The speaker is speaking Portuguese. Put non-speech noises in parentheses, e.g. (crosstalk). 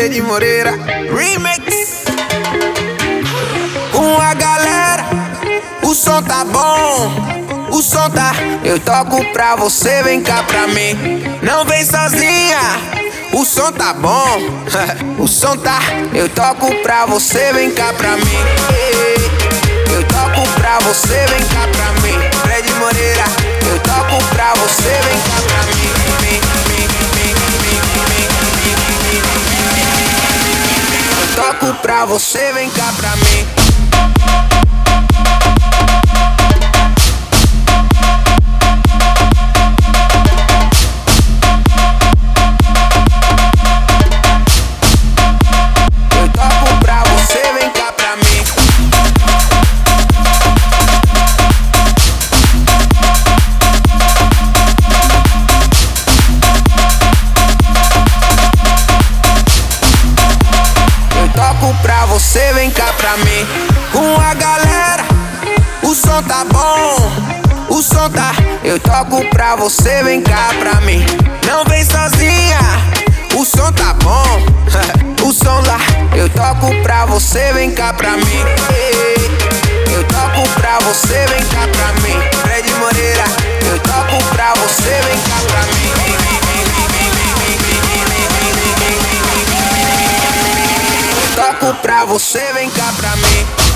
Fred Moreira Remix. Com a galera O som tá bom O som tá Eu toco pra você, vem cá pra mim. Não vem sozinha O som tá bom (laughs) O som tá Eu toco pra você, vem cá pra mim. Eu toco pra você, vem cá pra mim pra você, vem cá pra mim. Vem cá pra mim. Com a galera, o som tá bom. O som tá, eu toco pra você, vem cá pra mim. Não vem sozinha, o som tá bom. (laughs) O som lá, eu toco pra você, vem cá pra mim. Eu toco pra você, vem cá pra você, vem cá pra mim.